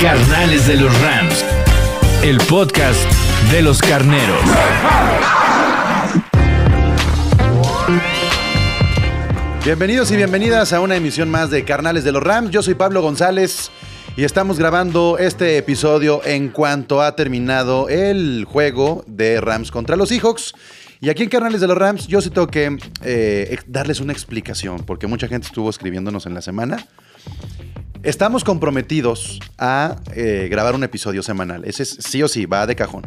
Carnales de los Rams. El podcast de los carneros. Bienvenidos y bienvenidas a una emisión más de Carnales de los Rams. Yo soy Pablo González y estamos grabando este episodio en cuanto ha terminado el juego de Rams contra los Seahawks. Y aquí en Carnales de los Rams yo sí tengo que eh, darles una explicación porque mucha gente estuvo escribiéndonos en la semana. Estamos comprometidos a eh, grabar un episodio semanal. Ese es sí o sí, va de cajón.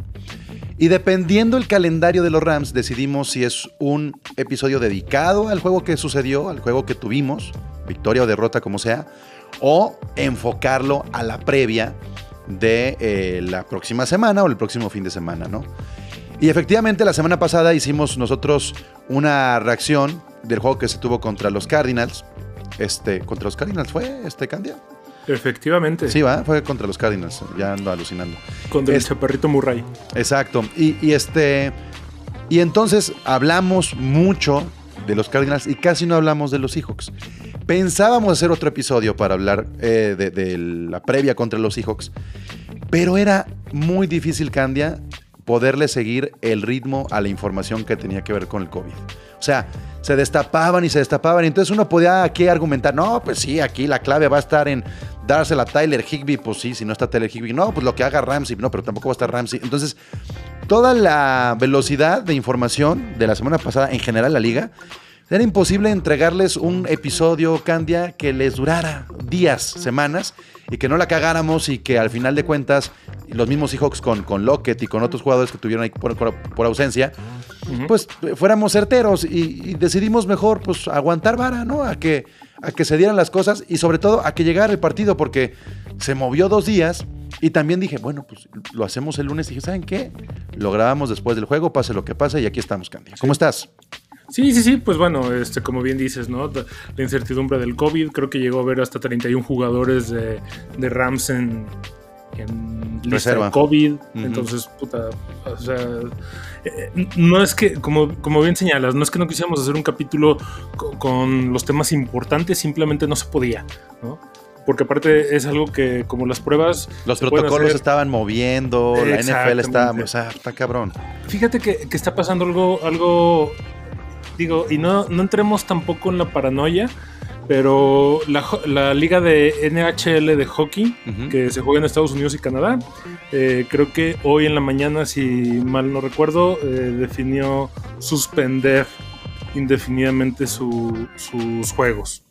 Y dependiendo el calendario de los Rams, decidimos si es un episodio dedicado al juego que sucedió, al juego que tuvimos, victoria o derrota como sea, o enfocarlo a la previa de eh, la próxima semana o el próximo fin de semana, ¿no? Y efectivamente la semana pasada hicimos nosotros una reacción del juego que se tuvo contra los Cardinals. Este, contra los Cardinals fue este Candia. Efectivamente. Sí, va, fue contra los Cardinals. Ya ando alucinando. Con el Es- chaparrito Murray. Exacto. Y, y este. Y entonces hablamos mucho de los Cardinals y casi no hablamos de los Seahawks. Pensábamos hacer otro episodio para hablar eh, de, de la previa contra los Seahawks, pero era muy difícil, Candia, poderle seguir el ritmo a la información que tenía que ver con el COVID. O sea, se destapaban y se destapaban. Y entonces uno podía aquí argumentar, no, pues sí, aquí la clave va a estar en dársela a Tyler Higby. Pues sí, si no está Tyler Higby. No, pues lo que haga Ramsey. No, pero tampoco va a estar Ramsey. Entonces, toda la velocidad de información de la semana pasada, en general la liga, era imposible entregarles un episodio, Candia, que les durara días, semanas, y que no la cagáramos y que al final de cuentas los mismos Seahawks con, con Lockett y con otros jugadores que tuvieron ahí por, por- por ausencia, pues fuéramos certeros y, y decidimos mejor pues aguantar vara, ¿no? A que, a que se dieran las cosas y sobre todo a que llegara el partido porque se movió dos días y también dije, bueno, pues lo hacemos el lunes y dije, ¿saben qué? Lo grabamos después del juego, pase lo que pase y aquí estamos, Candia. ¿Cómo estás? Sí, sí, sí, pues bueno, este, como bien dices, ¿no? La incertidumbre del COVID, creo que llegó a haber hasta 31 jugadores de, de Rams en, en lista Reserva. de COVID. Entonces, puta, o sea, eh, no es que, como, como bien señalas, no es que no quisiéramos hacer un capítulo co- con los temas importantes, simplemente no se podía, ¿no? Porque aparte es algo que, como las pruebas... Los protocolos hacer- estaban moviendo, la NFL Exactamente. o sea, está cabrón. Fíjate que, que está pasando algo, algo, digo, y no, no entremos tampoco en la paranoia, pero la, la liga de NHL de hockey, que se juega en Estados Unidos y Canadá, eh, creo que hoy en la mañana, si mal no recuerdo, eh, definió suspender indefinidamente su- sus juegos.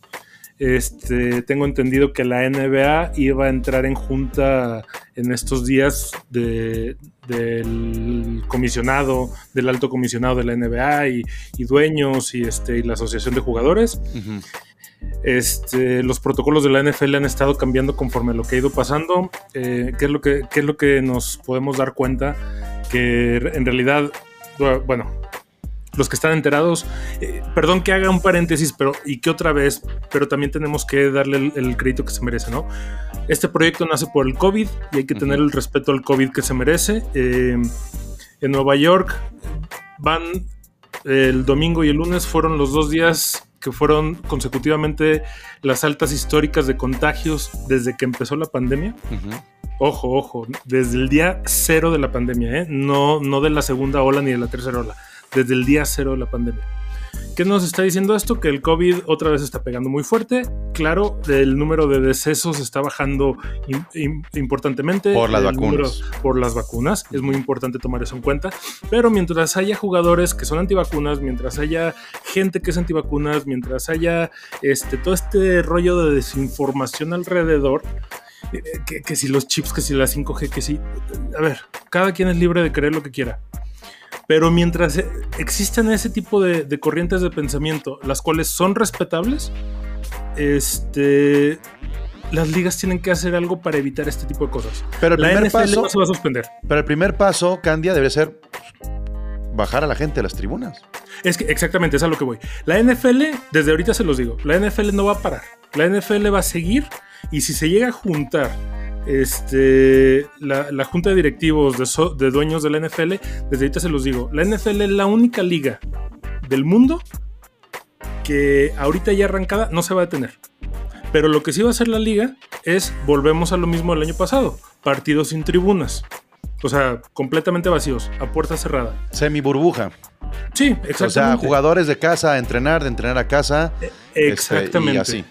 Este, tengo entendido que la NBA iba a entrar en junta en estos días de- del comisionado, del alto comisionado de la NBA y, y dueños y, este, y la asociación de jugadores. Ujú. Este, los protocolos de la NFL han estado cambiando conforme a lo que ha ido pasando. Eh, ¿qué, es lo que, qué es lo que nos podemos dar cuenta? Que en realidad, bueno, los que están enterados, eh, perdón que haga un paréntesis, pero y que otra vez, pero también tenemos que darle el, el crédito que se merece, ¿no? Este proyecto nace por el COVID y hay que tener el respeto al COVID que se merece. Eh, en Nueva York van el domingo y el lunes fueron los dos días que fueron consecutivamente las altas históricas de contagios desde que empezó la pandemia. Ojo, ojo, desde el día cero de la pandemia, ¿eh? no, no de la segunda ola ni de la tercera ola, desde el día cero de la pandemia. ¿Qué nos está diciendo esto? Que el COVID otra vez está pegando muy fuerte. Claro, el número de decesos está bajando im- im- importantemente. Por las vacunas. número- por las vacunas. Es muy importante tomar eso en cuenta. Pero mientras haya jugadores que son antivacunas, mientras haya gente que es antivacunas, mientras haya este, todo este rollo de desinformación alrededor, eh, que, que si los chips, que si la 5G, que si... A ver, cada quien es libre de creer lo que quiera. Pero mientras existan ese tipo de, de corrientes de pensamiento, las cuales son respetables, este, las ligas tienen que hacer algo para evitar este tipo de cosas. Pero el La primer NFL paso, no se va a suspender. pero el primer paso, Candia, debe ser bajar a la gente a las tribunas. Es que exactamente es a lo que voy. La NFL, desde ahorita se los digo, la NFL no va a parar. La NFL va a seguir y si se llega a juntar este, la, la junta de directivos de, so- de dueños de la NFL, desde ahorita se los digo, la NFL es la única liga del mundo que ahorita ya arrancada no se va a detener. Pero lo que sí va a hacer la liga es volvemos a lo mismo del año pasado, partidos sin tribunas. O sea, completamente vacíos, a puerta cerrada. Semi burbuja. Sí, exactamente. O sea, jugadores de casa a entrenar, de entrenar a casa. este, Exactamente. y así.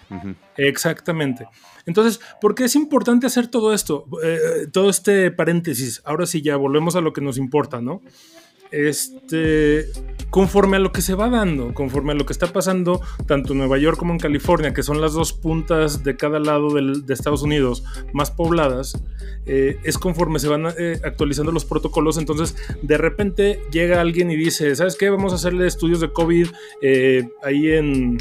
Exactamente. Entonces, ¿por qué es importante hacer todo esto? Eh, todo este paréntesis. Ahora sí, ya volvemos a lo que nos importa, ¿no? Este, conforme a lo que se va dando, conforme a lo que está pasando tanto en Nueva York como en California, que son las dos puntas de cada lado del- de Estados Unidos más pobladas, eh, es conforme se van eh, actualizando los protocolos. Entonces, de repente llega alguien y dice, ¿sabes qué? Vamos a hacerle estudios de COVID eh, ahí en,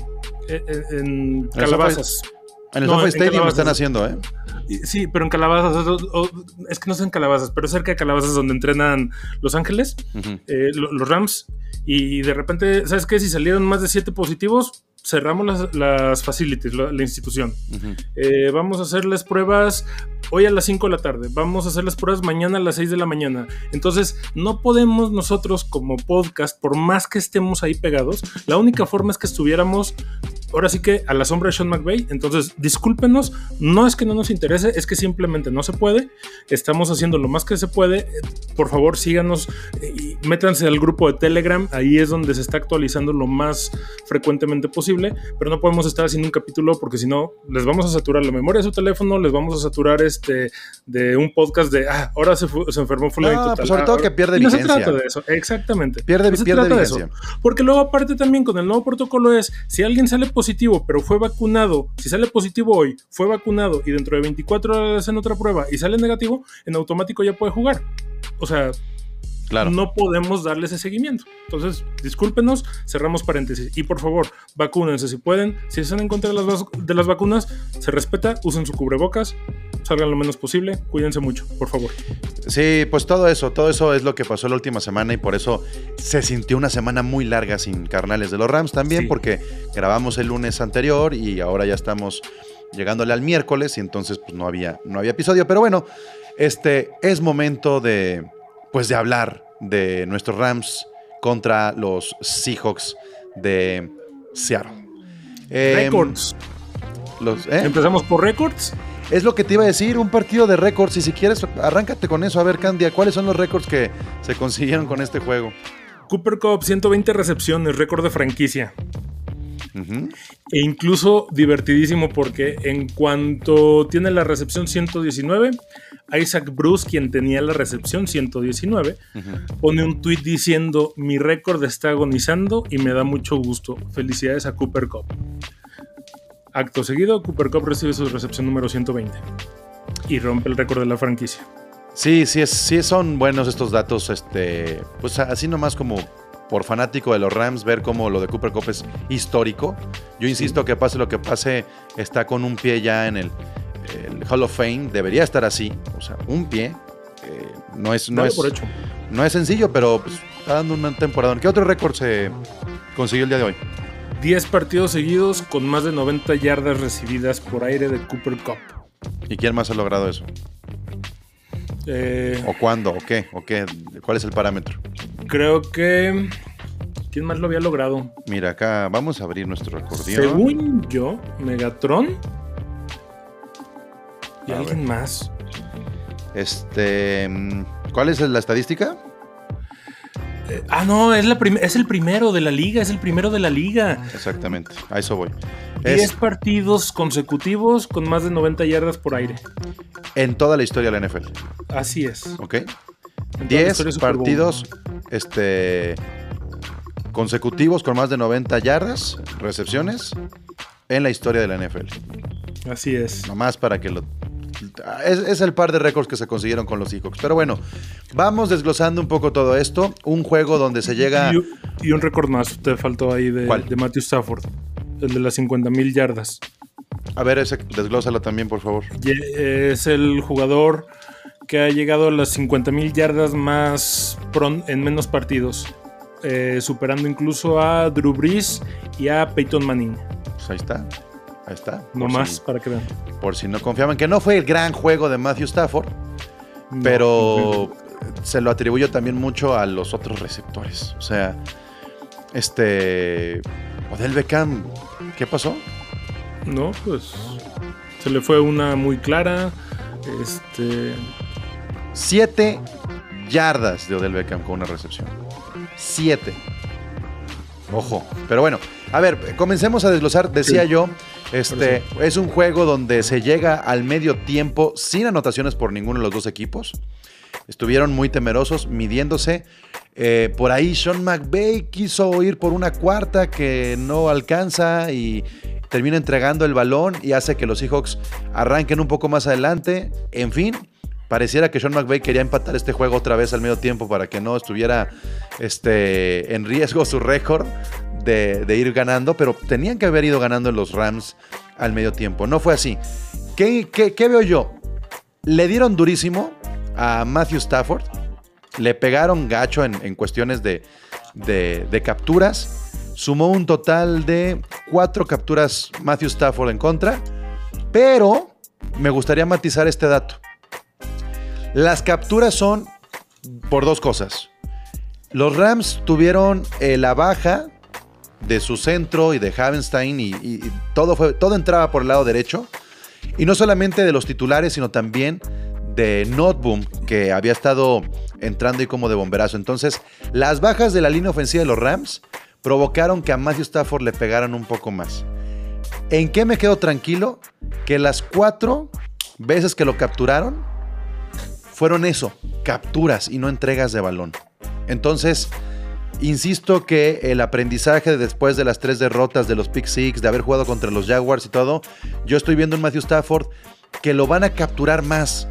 en, en SoFi- Calabazas. En el No, SoFi Stadium Calabazas. están haciendo, ¿eh? Sí, pero en Calabazas, o- o- es que no son Calabazas, pero cerca de Calabazas donde entrenan Los Ángeles, eh, lo- los Rams, y de repente, ¿sabes qué? Si salieron más de siete positivos, cerramos las, las facilities, la, la institución. Eh, vamos a hacerles pruebas hoy a las 5 de la tarde, vamos a hacerles pruebas mañana a las 6 de la mañana. Entonces, no podemos nosotros como podcast, por más que estemos ahí pegados, la única forma es que estuviéramos ahora sí que a la sombra de Sean McVay. Entonces, discúlpenos, no es que no nos interese, es que simplemente no se puede. Estamos haciendo lo más que se puede. Por favor, síganos y métanse al grupo de Telegram. Ahí es donde se está actualizando lo más frecuentemente posible. Pero no podemos estar haciendo un capítulo porque si no, les vamos a saturar la memoria de su teléfono, les vamos a saturar este de un podcast de ah, ahora se, se enfermó fulanito No, tal. pues sobre Ah, todo ahora- que pierde Y no se vigencia. trata de eso, exactamente. Pierde, No se pierde trata de eso. vigencia. Porque luego aparte también con el nuevo protocolo es, si alguien sale positivo pero fue vacunado, si sale positivo hoy, fue vacunado y dentro de 24 horas hacen otra prueba y sale negativo, en automático ya puede jugar. O sea, Claro. no podemos darle ese seguimiento. Entonces, discúlpenos, cerramos paréntesis. Y por favor, vacúnense si pueden. Si están en contra de las, de las vacunas, se respeta, usen su cubrebocas, salgan lo menos posible, cuídense mucho, por favor. Sí, pues todo eso, todo eso es lo que pasó la última semana y por eso se sintió una semana muy larga sin carnales de los Rams también, Sí. porque grabamos el lunes anterior y ahora ya estamos llegándole al miércoles y entonces pues no había, no había episodio. Pero bueno, este es momento de pues de hablar de nuestros Rams contra los Seahawks de Seattle. Em, Records. los- ¿eh? Empezamos por récords. Es lo que te iba a decir, un partido de récords. Y si quieres, arráncate con eso. A ver, Candia, ¿cuáles son los récords que se consiguieron con este juego? Cooper Cup, 120 recepciones, récord de franquicia. E incluso divertidísimo porque en cuanto tiene la recepción 119, Isaac Bruce, quien tenía la recepción 119, pone un tweet diciendo: Mi récord está agonizando y me da mucho gusto. Felicidades a Cooper Cup. Acto seguido, Cooper Cup recibe su recepción número 120 y rompe el récord de la franquicia. Sí, sí, es, sí son buenos estos datos. Este, pues así nomás como por fanático de los Rams, ver cómo lo de Cooper Cup es histórico. Yo insisto que pase lo que pase, está con un pie ya en el, el Hall of Fame. Debería estar así. O sea, un pie. eh, no es, no es, por hecho. no es sencillo, pero pues, está dando una temporada. ¿Qué otro récord se consiguió el día de hoy? 10 partidos seguidos con más de 90 yardas recibidas por aire de Cooper Cup. ¿Y quién más ha logrado eso? Eh, ¿O cuándo? ¿O qué? ¿O qué? ¿Cuál es el parámetro? Creo que. ¿Quién más lo había logrado? Mira, acá vamos a abrir nuestro acordeón. Según yo, Megatron. Y A alguien ver. más. Este, mm, ¿cuál es la estadística? Eh, ah, no, es, la prim- es el primero de la liga, es el primero de la liga. Exactamente, a eso voy. 10 Es partidos consecutivos con más de 90 yardas por aire. en toda la historia de la NFL, Así es. ¿ok? En toda la 10 historia de Super Bowl. partidos este, consecutivos con más de 90 yardas, recepciones, en la historia de la NFL. Así es. Nomás para que lo... Es, es el par de récords que se consiguieron con los Seahawks. Pero bueno, vamos desglosando un poco todo esto. Un juego donde se llega... Y, y un récord más te faltó ahí de, ¿Cuál? de Matthew Stafford. El de las 50 mil yardas. A ver, ese, desglósalo también, por favor. Es el jugador que ha llegado a las 50 mil yardas más en menos partidos. eh, superando incluso a Drew Brees y a Peyton Manning. Pues ahí está. Ahí está. No Por más, si- para que vean. por si no confiaban, que no fue el gran juego de Matthew Stafford, No, pero se lo atribuyo también mucho a los otros receptores. O sea, este. Odell Beckham, ¿qué pasó? No, pues se le fue una muy clara. Este, Siete yardas de Odell Beckham con una recepción. Siete. Ojo. Pero bueno, a ver, comencemos a desglosar. Decía Sí. yo, este es un juego donde se llega al medio tiempo sin anotaciones por ninguno de los dos equipos. Estuvieron muy temerosos, midiéndose. Eh, por ahí Sean McVay quiso ir por una cuarta que no alcanza y termina entregando el balón y hace que los Seahawks arranquen un poco más adelante. En fin, pareciera que Sean McVay quería empatar este juego otra vez al medio tiempo para que no estuviera este, en riesgo su récord de, ir ganando, pero tenían que haber ido ganando los Rams al medio tiempo. No fue así. ¿Qué, qué- qué veo yo? Le dieron durísimo a Matthew Stafford. Le pegaron gacho en, cuestiones de, capturas. Sumó un total de cuatro capturas Matthew Stafford en contra. Pero me gustaría matizar este dato. Las capturas son por dos cosas. Los Rams tuvieron eh, la baja de su centro y de Havenstein y, y- y todo, fue, todo entraba por el lado derecho. Y no solamente de los titulares, sino también de Notboom, que había estado entrando y como de bomberazo. Entonces, las bajas de la línea ofensiva de los Rams provocaron que a Matthew Stafford le pegaran un poco más. ¿En qué me quedo tranquilo? Que las cuatro veces que lo capturaron fueron eso, capturas y no entregas de balón. Entonces, insisto que el aprendizaje después de las tres derrotas de los Pick Six, de haber jugado contra los Jaguars y todo, yo estoy viendo un Matthew Stafford que lo van a capturar más,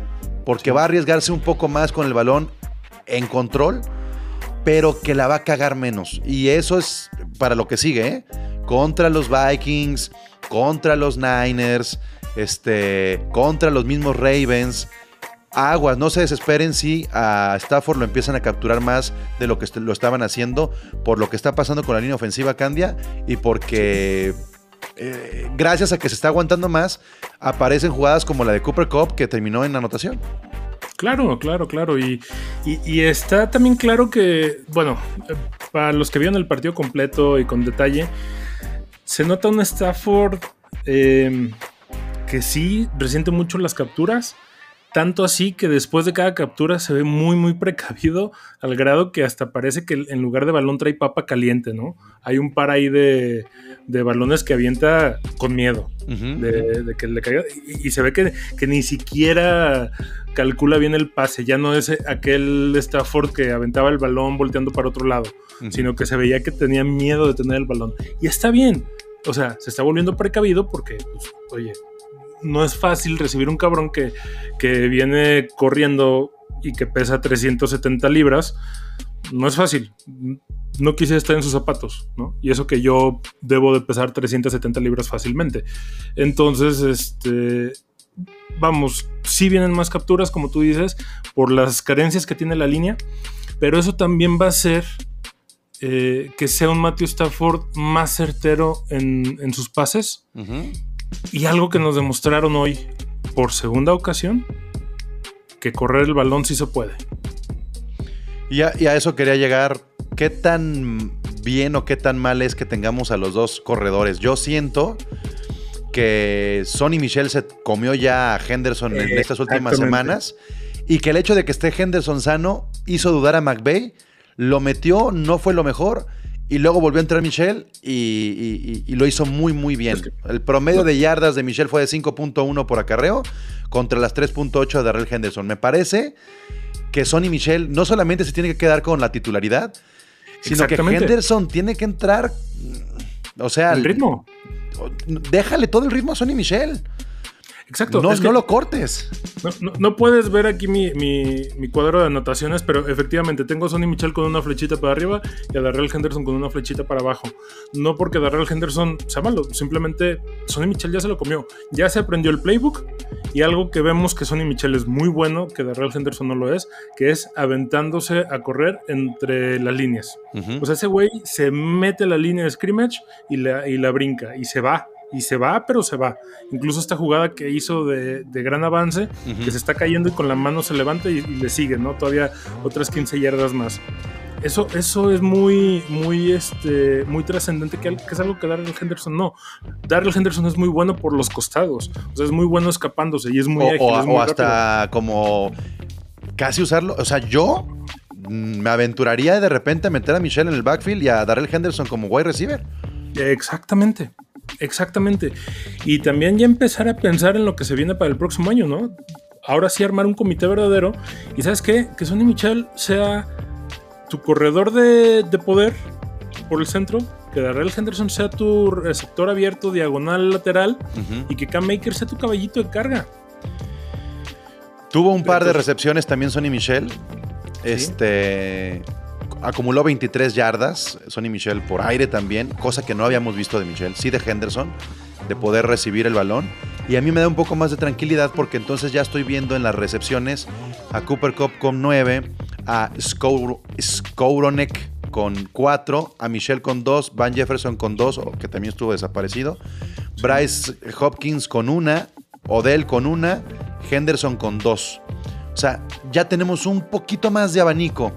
porque va a arriesgarse un poco más con el balón en control, pero que la va a cagar menos. Y eso es para lo que sigue, ¿eh? Contra los Vikings, contra los Niners, este, contra los mismos Ravens. Aguas, no se desesperen si a Stafford lo empiezan a capturar más de lo que lo estaban haciendo por lo que está pasando con la línea ofensiva Candia y porque eh, gracias a que se está aguantando más aparecen jugadas como la de Cooper Cup que terminó en anotación. Claro, claro, claro. Y, está también claro que, bueno, para los que vieron el partido completo y con detalle, se nota un Stafford eh, que sí resiente mucho las capturas. Tanto así que después de cada captura se ve muy, muy precavido, al grado que hasta parece que en lugar de balón trae papa caliente, ¿no? Hay un par ahí de, de balones que avienta con miedo de, de que le caiga. Y, y se ve que, que ni siquiera calcula bien el pase. Ya no es aquel Stafford que aventaba el balón volteando para otro lado, sino que se veía que tenía miedo de tener el balón. Y está bien. O sea, se está volviendo precavido porque, pues, oye, no es fácil recibir un cabrón que, que viene corriendo y que pesa 370 libras. No es fácil. No quise estar en sus zapatos, ¿no? Y eso que yo debo de pesar 370 libras fácilmente. Entonces, este, vamos, sí vienen más capturas, como tú dices, por las carencias que tiene la línea, pero eso también va a hacer eh, que sea un Matthew Stafford más certero en, en sus pases. Y algo que nos demostraron hoy, por segunda ocasión, que correr el balón sí se puede. Y a, y a eso quería llegar. ¿Qué tan bien o qué tan mal es que tengamos a los dos corredores? Yo siento que Sonny Michel se comió ya a Henderson en estas últimas semanas y que el hecho de que esté Henderson sano hizo dudar a McVay lo metió, no fue lo mejor. Y luego volvió a entrar Michelle y, y- y- y lo hizo muy, muy bien. El promedio de yardas de Michelle fue de 5.1 por acarreo contra las 3.8 de Darrell Henderson. Me parece que Sonny Michelle no solamente se tiene que quedar con la titularidad, sino que. Henderson tiene que entrar. O sea, El ritmo. déjale todo el ritmo a Sonny Michelle. Exacto. No, es que- no lo cortes. No, no- no puedes ver aquí mi, mi- mi cuadro de anotaciones, pero efectivamente tengo a Sonny Michel con una flechita para arriba y a Darrell Henderson con una flechita para abajo. No porque Darrell Henderson sea malo, simplemente Sonny Michel ya se lo comió. Ya se aprendió el playbook y algo que vemos que Sonny Michel es muy bueno, que Darrell Henderson no lo es, que es aventándose a correr entre las líneas. Ujú. O sea, ese güey se mete la línea de scrimmage y la, y la brinca y se va. Y se va, pero se va. Incluso esta jugada que hizo de, de gran avance, que se está cayendo y con la mano se levanta y, y le sigue, ¿no? Todavía otras 15 yardas más. Eso, eso es muy, muy, este, muy trascendente, que, es algo que Darrell Henderson no. Darrell Henderson es muy bueno por los costados. O sea, es muy bueno escapándose y es muy o, ágil. o- es muy o rápido. hasta como casi usarlo. O sea, yo mm, me aventuraría de repente a meter a Michelle en el backfield y a Darrell Henderson como wide receiver. Exactamente, exactamente. Y también ya empezar a pensar en lo que se viene para el próximo año, ¿no? Ahora sí armar un comité verdadero. Y sabes qué? Que Sonny Michel sea tu corredor de, de poder por el centro, que Darrell Henderson sea tu receptor abierto, diagonal, lateral, y que Cam Maker sea tu caballito de carga. Tuvo un par de recepciones también Sonny Michel. Este acumuló 23 yardas Sonny Michel por aire también, cosa que no habíamos visto de Michel, sí de Henderson, de poder recibir el balón. Y a mí me da un poco más de tranquilidad porque entonces ya estoy viendo en las recepciones a Cooper Cup con 9, a Skowronek con 4, a Michel con 2, Van Jefferson con 2, que también estuvo desaparecido, Bryce Hopkins con una, Odell con una, Henderson con dos. O sea, ya tenemos un poquito más de abanico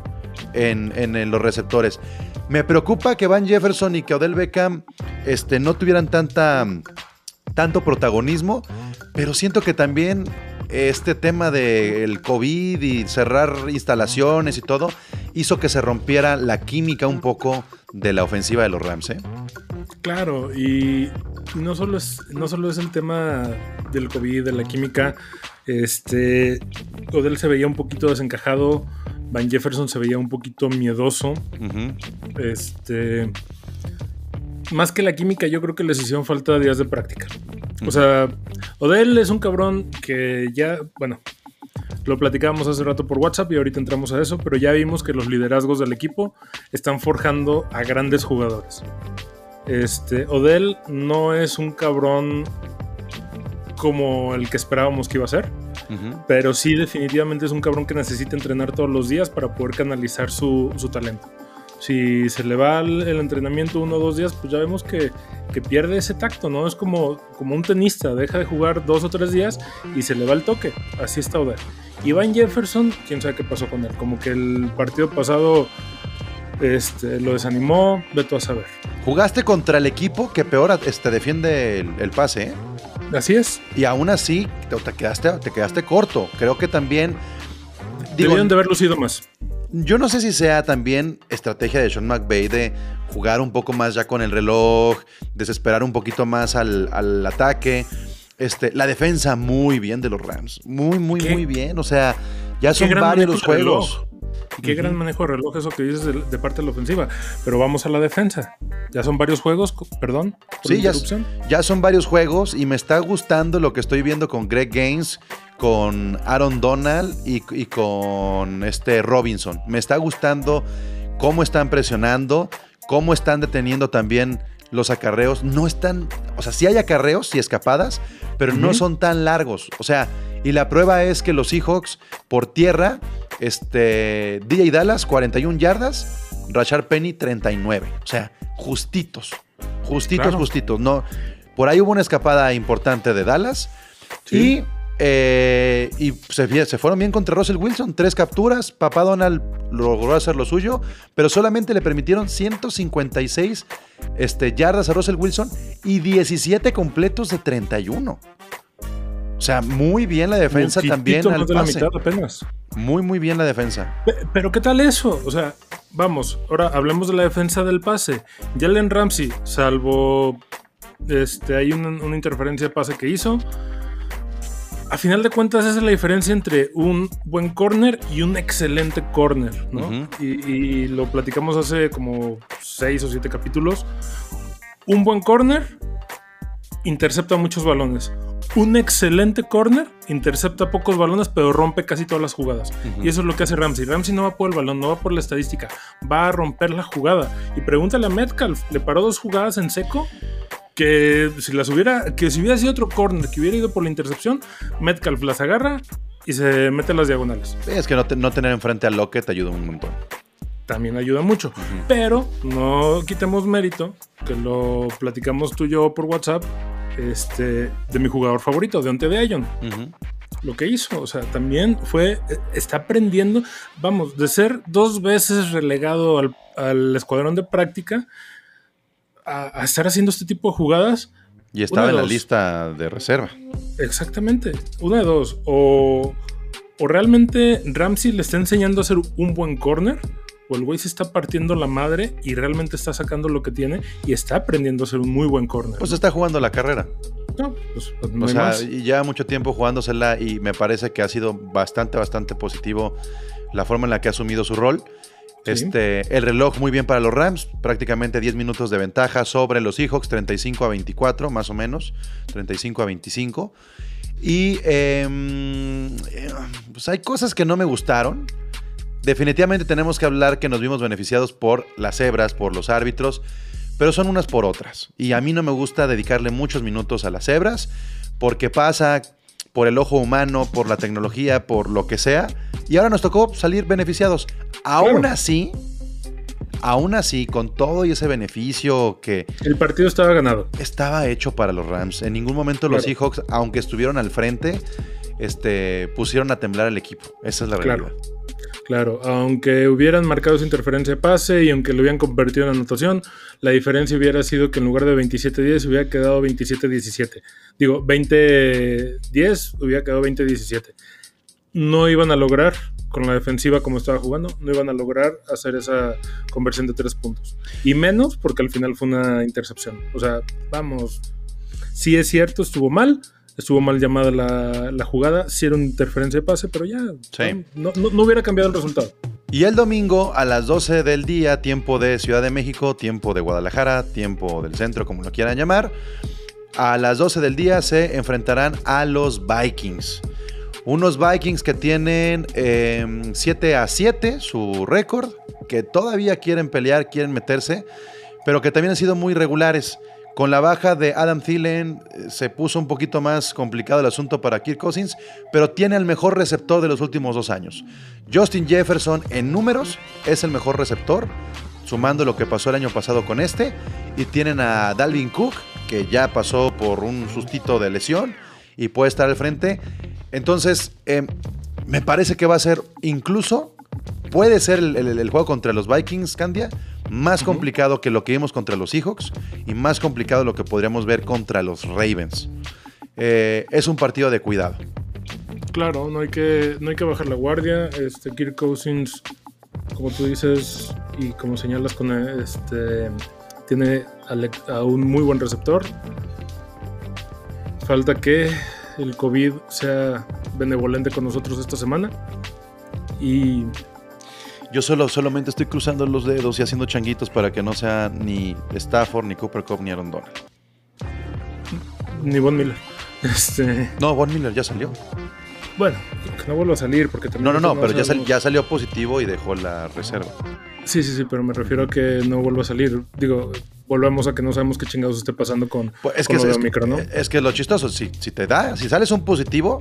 en, los receptores. Me preocupa que Van Jefferson y que Odell Beckham este, no tuvieran tanta, tanto protagonismo, pero siento que también este tema del COVID y cerrar instalaciones y todo hizo que se rompiera la química un poco de la ofensiva de los Rams. ¿eh? Claro, y y no solo es, no solo es el tema del COVID, de la química. Este, Odell se veía un poquito desencajado, Van Jefferson se veía un poquito miedoso. Este, más que la química, yo creo que les hicieron falta días de práctica. O sea, Odell es un cabrón que ya, bueno, lo platicábamos hace rato por WhatsApp y ahorita entramos a eso, pero ya vimos que los liderazgos del equipo están forjando a grandes jugadores. Este, Odell no es un cabrón como el que esperábamos que iba a ser, Ujú. pero sí definitivamente es un cabrón que necesita entrenar todos los días para poder canalizar su, su talento. Si se le va el, el entrenamiento uno o dos días, pues ya vemos que, que pierde ese tacto, ¿no? Es como, como un tenista, deja de jugar dos o tres días y se le va el toque. Así está Odell. Iván Jefferson, quién sabe qué pasó con él. Como que el partido pasado este, lo desanimó, veto a saber. Jugaste contra el equipo que peor este, defiende el, el pase, ¿eh? Así es. Y aún así te, te quedaste, te quedaste corto. Creo que también. Digo, Debieron de haber lucido más. yo no sé si sea también estrategia de Sean McVay de jugar un poco más ya con el reloj, desesperar un poquito más al, al ataque. Este, la defensa muy bien de los Rams. Muy, muy, ¿Qué? muy bien. O sea, ya son varios los juegos. reloj. Y qué gran manejo de reloj eso que dices de, de parte de la ofensiva. Pero vamos a la defensa. Ya son varios juegos, perdón. por Sí, ya, ya son varios juegos y me está gustando lo que estoy viendo con Greg Gaines, con Aaron Donald y, y con este Robinson. Me está gustando cómo están presionando, cómo están deteniendo también los acarreos. No están, o sea, sí hay acarreos y escapadas, pero no son tan largos. O sea, y la prueba es que los Seahawks por tierra, este, DJ Dallas 41 yardas, Rashard Penny 39. O sea, justitos. Justitos, Claro. justitos. No, por ahí hubo una escapada importante de Dallas. Sí. Y, eh, y se fueron bien contra Russell Wilson. Tres capturas. Papá Donald logró hacer lo suyo. Pero solamente le permitieron 156 este, yardas a Russell Wilson y 17 completos de 31. O sea, muy bien la defensa también más al de la pase. mitad apenas. Muy, muy bien la defensa. Pe- Pero ¿qué tal eso? O sea, vamos, ahora hablemos de la defensa del pase. Jalen Ramsey, salvo este, hay una, una interferencia de pase que hizo. A final de cuentas, esa es la diferencia entre un buen corner y un excelente corner, ¿no? Y, y lo platicamos hace como seis o siete capítulos. Un buen corner intercepta muchos balones. Un excelente corner intercepta pocos balones, pero rompe casi todas las jugadas. Y eso es lo que hace Ramsey. Ramsey no va por el balón, no va por la estadística, va a romper la jugada. Y pregúntale a Metcalf, le paró dos jugadas en seco que si las hubiera, que si hubiera sido otro corner que hubiera ido por la intercepción, Metcalf las agarra y se mete en las diagonales. Es que no, te- no tener enfrente a Lockett ayuda un montón. También ayuda mucho. Pero no quitemos mérito, que lo platicamos tú y yo por WhatsApp, este, de mi jugador favorito, de Onte de Ayon. Lo que hizo, o sea, también fue, eh, está aprendiendo, vamos, de ser dos veces relegado al, al escuadrón de práctica a, a estar haciendo este tipo de jugadas, Y estaba en la dos. lista de reserva. Exactamente. Una de dos. O, o realmente Ramsey le está enseñando a ser un buen corner. O el güey se está partiendo la madre y realmente está sacando lo que tiene y está aprendiendo a ser un muy buen corner. Pues está jugando la carrera. no, pues, pues, no O sea, ya mucho tiempo jugándosela y me parece que ha sido bastante, bastante positivo la forma en la que ha asumido su rol. Sí. Este, el reloj muy bien para los Rams, prácticamente 10 minutos de ventaja sobre los Seahawks, 35 a 24 más o menos, 35 a 25. Y em, eh, pues hay cosas que no me gustaron. Definitivamente tenemos que hablar que nos vimos beneficiados por las cebras, por los árbitros, pero son unas por otras. Y a mí no me gusta dedicarle muchos minutos a las cebras porque pasa por el ojo humano, por la tecnología, por lo que sea. Y ahora nos tocó salir beneficiados. Aún Claro. así, aún así, con todo y ese beneficio que El partido estaba ganado. estaba hecho para los Rams. En ningún momento los. Seahawks, aunque estuvieron al frente, este, pusieron a temblar al equipo. Esa es la realidad. Claro, aunque hubieran marcado su interferencia pase y aunque lo hubieran convertido en anotación, la diferencia hubiera sido que en lugar de 27-10 hubiera quedado 27-17. Digo, 20-10 hubiera quedado 20-17. No iban a lograr, con la defensiva como estaba jugando, no iban a lograr hacer esa conversión de tres puntos. Y menos porque al final fue una intercepción. O sea, vamos, sí es cierto, estuvo mal. Estuvo mal llamada la, la jugada, sí era una interferencia de pase, pero ya Sí. no, no- no hubiera cambiado el resultado. Y el domingo a las 12 del día, tiempo de Ciudad de México, tiempo de Guadalajara, tiempo del centro, como lo quieran llamar, a las 12 del día se enfrentarán a los Vikings. Unos Vikings que tienen eh, 7 a 7, su récord, que todavía quieren pelear, quieren meterse, pero que también han sido muy regulares. Con la baja de Adam Thielen eh, se puso un poquito más complicado el asunto para Kirk Cousins, pero tiene el mejor receptor de los últimos dos años. Justin Jefferson en números es el mejor receptor, sumando lo que pasó el año pasado con este. Y tienen a Dalvin Cook, que ya pasó por un sustito de lesión y puede estar al frente. Entonces, eh, me parece que va a ser incluso, puede ser el, el- el juego contra los Vikings, Candia, más complicado que lo que vimos contra los Seahawks y más complicado lo que podríamos ver contra los Ravens. Eh, es un partido de cuidado. Claro, no hay que, no hay que bajar la guardia. Este, Kirk Cousins, como tú dices y como señalas, con este, tiene al- a un muy buen receptor. Falta que el COVID sea benevolente con nosotros esta semana. Y Yo solo, solamente estoy cruzando los dedos y haciendo changuitos para que no sea ni Stafford, ni Cooper Cup, ni Aaron Donald. ni Von Miller. Este, No, Von Miller ya salió. bueno, que no vuelva a salir porque también. No, no, no, no pero ya, sal- ya salió positivo y dejó la reserva. Sí, sí, sí, pero me refiero a que no vuelva a salir. Digo, volvemos a que no sabemos qué chingados esté pasando con, Pues es, con que lo es, de Omicron, ¿no? es que lo chistoso, si, si te da, si sales un positivo,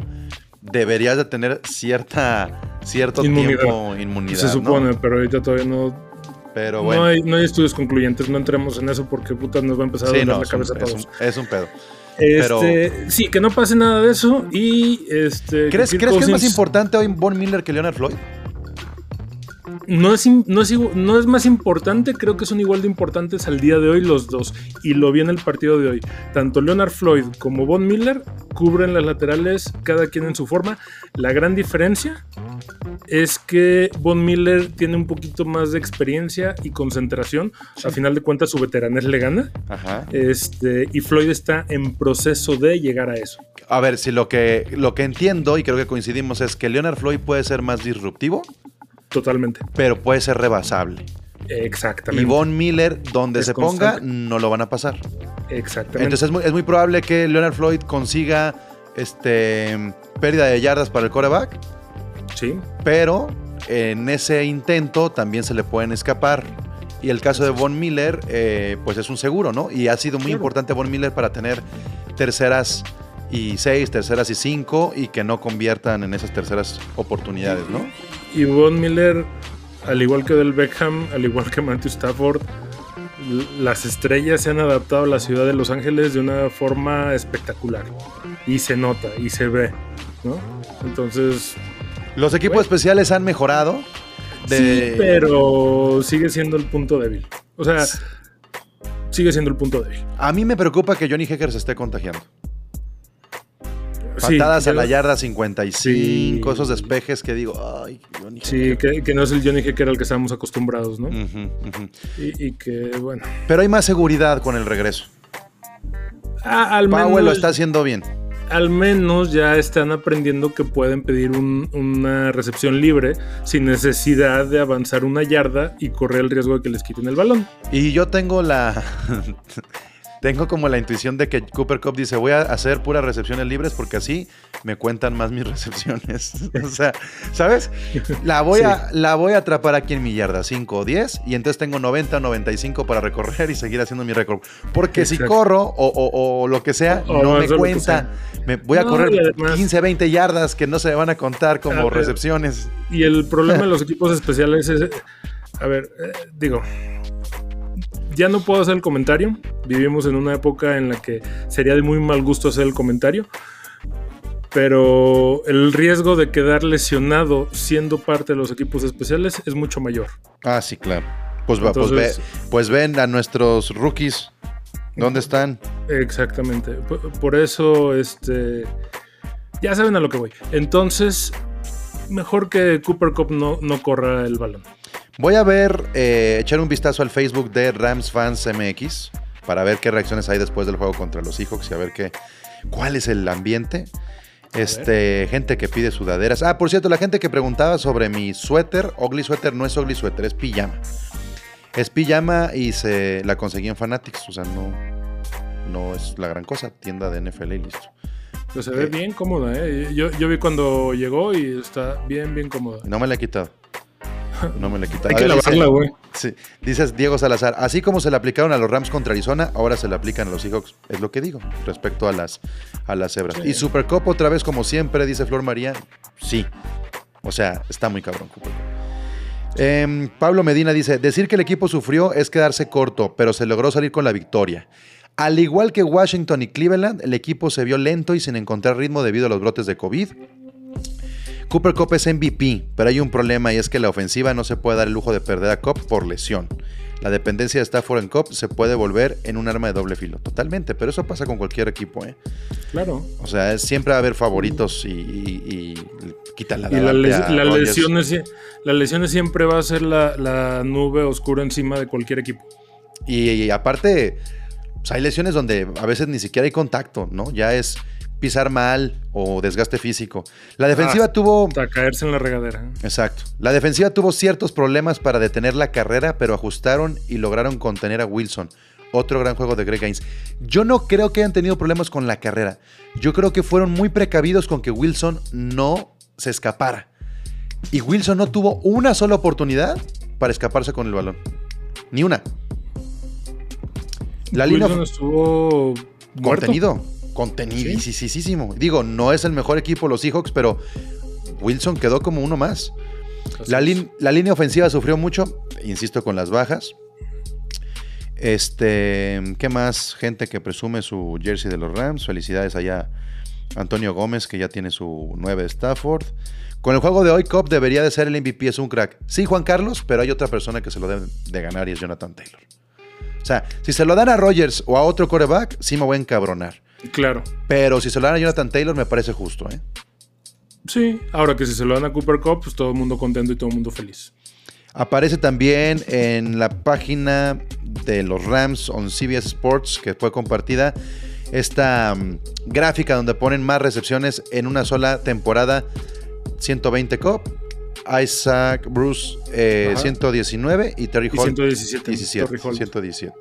deberías de tener cierta, cierto Inmunidad. tiempo inmunidad. Se ¿no? supone, pero ahorita todavía no, Pero bueno. no, hay, no hay estudios concluyentes. No entremos en eso porque puta nos va a empezar a sí, no, la es un, cabeza a es todos. un- es un pedo. Este, Sí, que no pase nada de eso. Y este. ¿Crees, ¿crees que es más importante hoy Von Miller que Leonard Floyd? No es, no, es, no es más importante, creo que son igual de importantes al día de hoy los dos. Y lo vi en el partido de hoy. Tanto Leonard Floyd como Von Miller cubren las laterales, cada quien en su forma. La gran diferencia es que Von Miller tiene un poquito más de experiencia y concentración. A final de cuentas, su veteranés le gana. Ajá. Este, y Floyd está en proceso de llegar a eso. A ver, si lo que, lo que entiendo y creo que coincidimos es que Leonard Floyd puede ser más disruptivo, Totalmente. pero puede ser rebasable. Exactamente. Y Von Miller, donde Es se ponga, no lo van a pasar. Exactamente. Entonces es muy, es muy probable que Leonard Floyd consiga este, pérdida de yardas para el coreback, sí. pero en ese intento también se le pueden escapar. Y el caso de Von Miller, eh, pues es un seguro, ¿no? Y ha sido muy Claro. importante Von Miller para tener terceras y seis, terceras y cinco, y que no conviertan en esas terceras oportunidades, ¿no? Y Von Miller, al igual que Del Beckham, al igual que Matthew Stafford, las estrellas se han adaptado a la ciudad de Los Ángeles de una forma espectacular. Y se nota, y se ve, ¿no? Entonces, Los equipos Bueno. especiales han mejorado. de- sí, pero sigue siendo el punto débil. O sea, sigue siendo el punto débil. A mí me preocupa que Johnny Hecker se esté contagiando. Sí, Patadas a ya- la yarda 55, Sí. esos despejes que digo, ay, Johnny Sí, que, que no es el Johnny Hecker al que estábamos acostumbrados, ¿no? Y, y que, bueno. Pero hay más seguridad con el regreso. Ah, al Powell lo menos- está haciendo bien. al menos ya están aprendiendo que pueden pedir un- una recepción libre sin necesidad de avanzar una yarda y correr el riesgo de que les quiten el balón. Y yo tengo la. Tengo como la intuición de que Cooper Cup dice: Voy a hacer puras recepciones libres porque así me cuentan más mis recepciones. o sea, ¿sabes? La voy, a, la voy a atrapar aquí en mi yarda, 5 o 10, y entonces tengo 90 95 para recorrer y seguir haciendo mi récord. Porque si corro o, o- o lo que sea, O no me cuenta. Me voy a No, correr además- 15, 20 yardas que no se van a contar como ver. recepciones. Y el problema de los equipos especiales es, a ver, eh, digo, ya no puedo hacer el comentario. Vivimos en una época en la que sería de muy mal gusto hacer el comentario. Pero el riesgo de quedar lesionado siendo parte de los equipos especiales es mucho mayor. Ah, sí, claro. Pues, va, pues, ve- pues ven a nuestros rookies. ¿Dónde están? Exactamente. Por, por eso, este. Ya saben a lo que voy. Entonces, mejor que Cooper Cup no, no corra el balón. Voy a ver, eh, echar un vistazo al Facebook de Rams Fans MX para ver qué reacciones hay después del juego contra los Seahawks y a ver qué, cuál es el ambiente. Este, gente que pide sudaderas. Ah, por cierto, la gente que preguntaba sobre mi suéter, ugly suéter, no es ugly suéter, es pijama. Es pijama y se la conseguí en Fanatics, o sea, no, no es la gran cosa, tienda de NFL y listo. Pero se ve Eh. bien cómoda, ¿eh? Yo, yo vi cuando llegó y está bien, bien cómoda. No me la he quitado. No me la he quitado. Hay A que ver, lavarla, güey. Sí, dices Diego Salazar, así como se le aplicaron a los Rams contra Arizona, ahora se le aplican a los Seahawks. Es lo que digo respecto a las, a las cebras. Y Super Cup otra vez como siempre, dice Flor María. Sí. O sea, está muy cabrón Cooper. Em, Pablo Medina dice, decir que el equipo sufrió es quedarse corto, pero se logró salir con la victoria. Al igual que Washington y Cleveland, el equipo se vio lento y sin encontrar ritmo debido a los brotes de COVID. Cooper Cup es MVP, pero hay un problema y es que la ofensiva no se puede dar el lujo de perder a Cup por lesión. La dependencia de Stafford en Cup se puede volver en un arma de doble filo. Totalmente, pero eso pasa con cualquier equipo. ¿eh? Claro. O sea, siempre va a haber favoritos y, y, y quitan la, Y la, les- la lesiones, sie- la lesiones siempre va a ser la, la nube oscura encima de cualquier equipo. Y, y aparte, pues, hay lesiones donde a veces ni siquiera hay contacto, ¿no? Ya es pisar mal o desgaste físico. La defensiva Ah. tuvo... Hasta caerse en la regadera. Exacto. La defensiva tuvo ciertos problemas para detener la carrera, pero ajustaron y lograron contener a Wilson. Otro gran juego de Greg Gaines. Yo no creo que hayan tenido problemas con la carrera. Yo creo que fueron muy precavidos con que Wilson no se escapara. Y Wilson no tuvo una sola oportunidad para escaparse con el balón. Ni una. La línea Wilson estuvo muerto. contenido. Contenidísimo. Digo, no es el mejor equipo los Seahawks, pero Wilson quedó como uno más. La, línea ofensiva sufrió mucho, insisto, con las bajas. Este, ¿qué más? Gente que presume su jersey de los Rams. Felicidades allá Antonio Gómez, que ya tiene su 9 de Stafford. Con el juego de hoy, Cobb debería de ser el MVP, es un crack. Sí, Juan Carlos, pero hay otra persona que se lo debe de ganar y es Jonathan Taylor. O sea, si se lo dan a Rogers o a otro quarterback, sí me voy a encabronar. Claro. Pero si se lo dan a Jonathan Taylor, me parece justo, ¿eh? Sí, ahora que si se lo dan a Cooper Cup, pues todo el mundo contento y todo el mundo feliz. Aparece también en la página de los Rams on CBS Sports, que fue compartida, esta mm, gráfica donde ponen más recepciones en una sola temporada. 120 Cup, Isaac Bruce eh, Ajá. 119 y Terry Y Hall 117, 17, Torrey Holt. 117.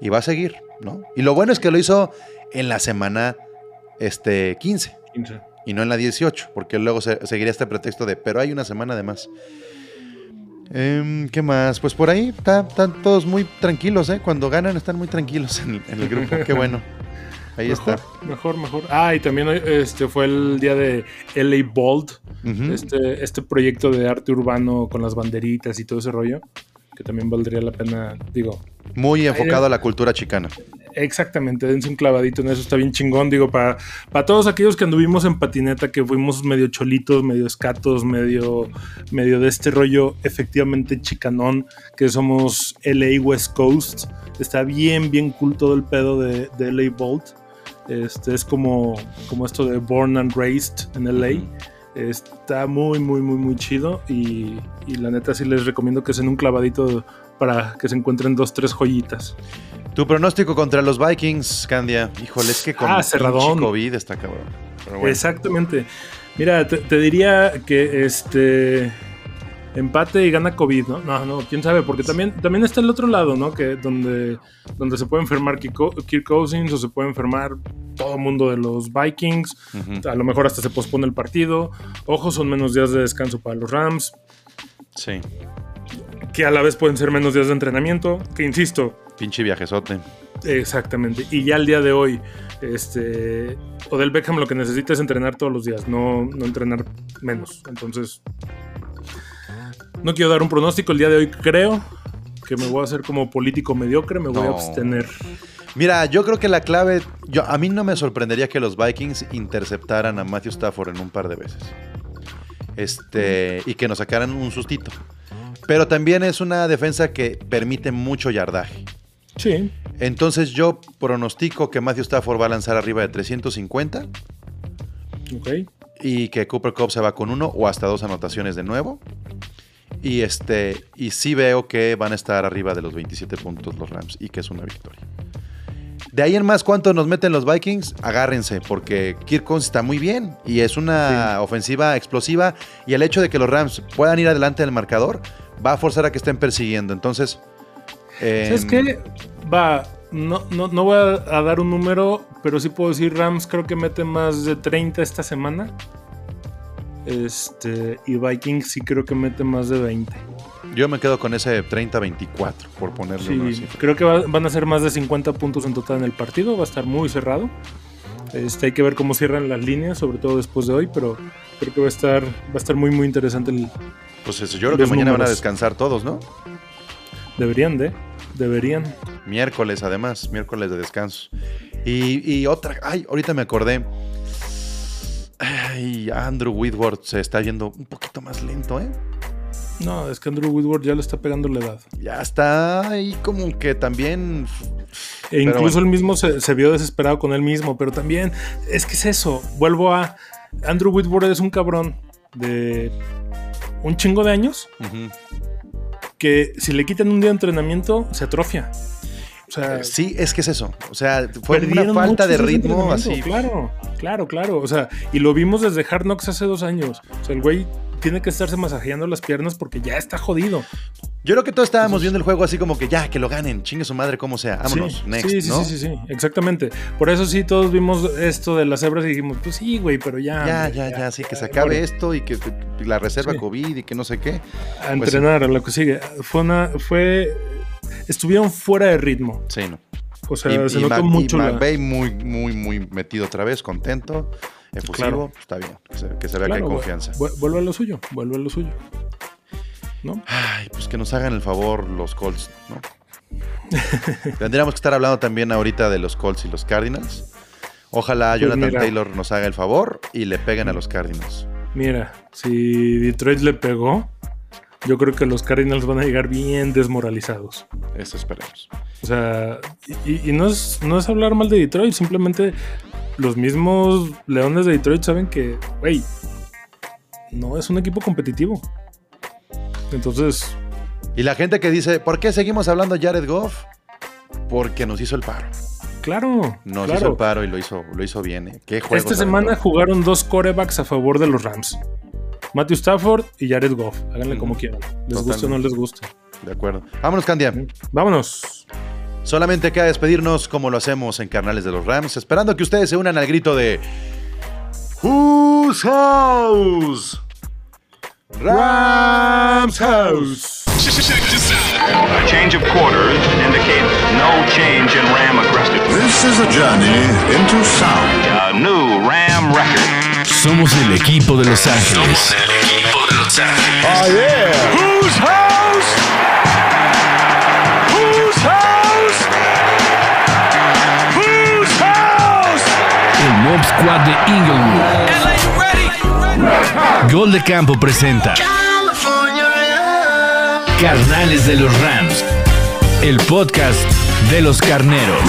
Y va a seguir, ¿no? Y lo bueno es que lo hizo en la semana este, 15 15. y no en la 18, porque luego se- seguiría este pretexto de, pero hay una semana de más. Em, ¿Qué más? Pues por ahí está- están todos muy tranquilos, ¿eh? Cuando ganan están muy tranquilos en, el- en el grupo. Qué bueno. Ahí Mejor, está. mejor, mejor. Ah, y también este fue el día de LA Bold, este, este proyecto de arte urbano con las banderitas y todo ese rollo, que también valdría la pena, digo, Muy enfocado a la cultura chicana. Exactamente, dense un clavadito en eso, está bien chingón. Digo, para, para todos aquellos que anduvimos en patineta, que fuimos medio cholitos, medio escatos, medio, medio de este rollo efectivamente chicanón, que somos LA West Coast. Está bien, bien cool todo el pedo de, de LA Bolt. Este es como, como esto de Born and Raised en LA. Está muy, muy, muy, muy chido. Y, y la neta sí les recomiendo que se den un clavadito para que se encuentren dos, tres joyitas. Tu pronóstico contra los Vikings, Candia. Híjole, es que con Ah, el cerradón. COVID está cabrón. Bueno. Exactamente. Mira, te, te diría que este empate y gana COVID, ¿no? No, no, quién sabe, porque también, también está el otro lado, ¿no? Que donde, donde se puede enfermar Kirk Co- Kirk Cousins o se puede enfermar todo el mundo de los Vikings. A lo mejor hasta se pospone el partido. Ojo, son menos días de descanso para los Rams, Sí. que a la vez pueden ser menos días de entrenamiento. Que insisto, Pinche viajesote. Exactamente. Y ya el día de hoy, este, Odell Beckham lo que necesita es entrenar todos los días, no, no entrenar menos. Entonces, no quiero dar un pronóstico. El día de hoy creo que me voy a hacer como político mediocre, me voy a abstener. Mira, yo creo que la clave. Yo, a mí no me sorprendería que los Vikings interceptaran a Matthew Stafford en un par de veces. Este. Y que nos sacaran un sustito. Pero también es una defensa que permite mucho yardaje. Sí, Entonces yo pronostico que Matthew Stafford va a lanzar arriba de 350 ok. y que Cooper Cup se va con uno o hasta dos anotaciones de nuevo. Y este y sí veo que van a estar arriba de los 27 puntos los Rams y que es una victoria. De ahí en más, ¿cuánto nos meten los Vikings? Agárrense, porque Kirk Cousins está muy bien y es una ofensiva explosiva. Y el hecho de que los Rams puedan ir adelante del marcador va a forzar a que estén persiguiendo. Entonces, ¿Sabes em, qué? Va, no, no, no voy a, a dar un número, pero sí puedo decir Rams creo que mete más de 30 esta semana. Este, y Vikings sí creo que mete más de 20. Yo me quedo con ese 30-24, por ponerle Sí, cifra. creo que va- van a ser más de 50 puntos en total en el partido. Va a estar muy cerrado. Este, hay que ver cómo cierran las líneas, sobre todo después de hoy, pero creo que va a estar, va a estar muy, muy interesante. El, Pues eso, yo creo que mañana van a descansar todos, ¿no? deberían de, deberían. Miércoles, además, miércoles de descanso. Y, y otra, ay, ahorita me acordé. Ay, Andrew Whitworth se está yendo un poquito más lento, ¿eh? No, es que Andrew Woodward ya le está pegando la edad. Ya está ahí como que también. E incluso bueno. él mismo se, se vio desesperado con él mismo, pero también es que es eso. Vuelvo a. Andrew Whitworth es un cabrón de un chingo de años que si le quitan un día de entrenamiento se atrofia. O sea, Sí, es que es eso. O sea, fue una falta de ritmo así. Claro, claro, claro. O sea, y lo vimos desde Hard Knocks hace dos años. O sea, el güey tiene que estarse masajeando las piernas porque ya está jodido. Yo creo que todos estábamos viendo el juego así como que ya, que lo ganen, chingue su madre como sea, vámonos, sí, next, sí, sí, ¿no? sí, sí, sí, exactamente. Por eso sí, todos vimos esto de las cebras y dijimos, pues sí, güey, pero ya. Ya, hombre, ya, ya, sí, que se acabe esto y que que la reserva Sí. COVID y que no sé qué. A Pues entrenar, a lo que sigue. Fue una, fue, estuvieron fuera de ritmo. Sí, no. O sea, y, se y notó Mac- y mucho. la- McVay muy, muy, muy metido otra vez, contento, efusivo, Claro. está bien, que se, que se vea Claro, que hay confianza. vu- Vuelve a lo suyo, vuelve a lo suyo. ¿No? Ay, pues que nos hagan el favor los Colts, ¿no? Tendríamos que estar hablando también ahorita de los Colts y los Cardinals. Ojalá Pues Jonathan. Taylor nos haga el favor y le peguen a los Cardinals. Mira, si Detroit le pegó, yo creo que los Cardinals van a llegar bien desmoralizados. Eso esperemos. O sea, y, y no, es, no es hablar mal de Detroit, simplemente los mismos Leones de Detroit saben que, güey, no es un equipo competitivo. Entonces, Y la gente que dice, ¿por qué seguimos hablando de Jared Goff? Porque nos hizo el paro. claro, Nos claro. hizo el paro y lo hizo, lo hizo bien. ¿eh? ¿Qué juego? Esta semana jugaron dos corebacks a favor de los Rams. Matthew Stafford y Jared Goff. Háganle como quieran. Les guste o no Totalmente. les guste. De acuerdo. Vámonos, Candia. Vámonos. Solamente queda despedirnos como lo hacemos en Carnales de los Rams, esperando que ustedes se unan al grito de Whose House? Rams House. A change of quarters indicates no change in Ram aggressiveness. This is a journey into sound. A new Ram record. Somos el equipo de Los Ángeles. Somos el equipo de Los Ángeles. Whose house? Whose house? Whose house? El Mob Squad de Inglewood. Gol de Campo presenta Carnales de los Rams. El podcast de los carneros.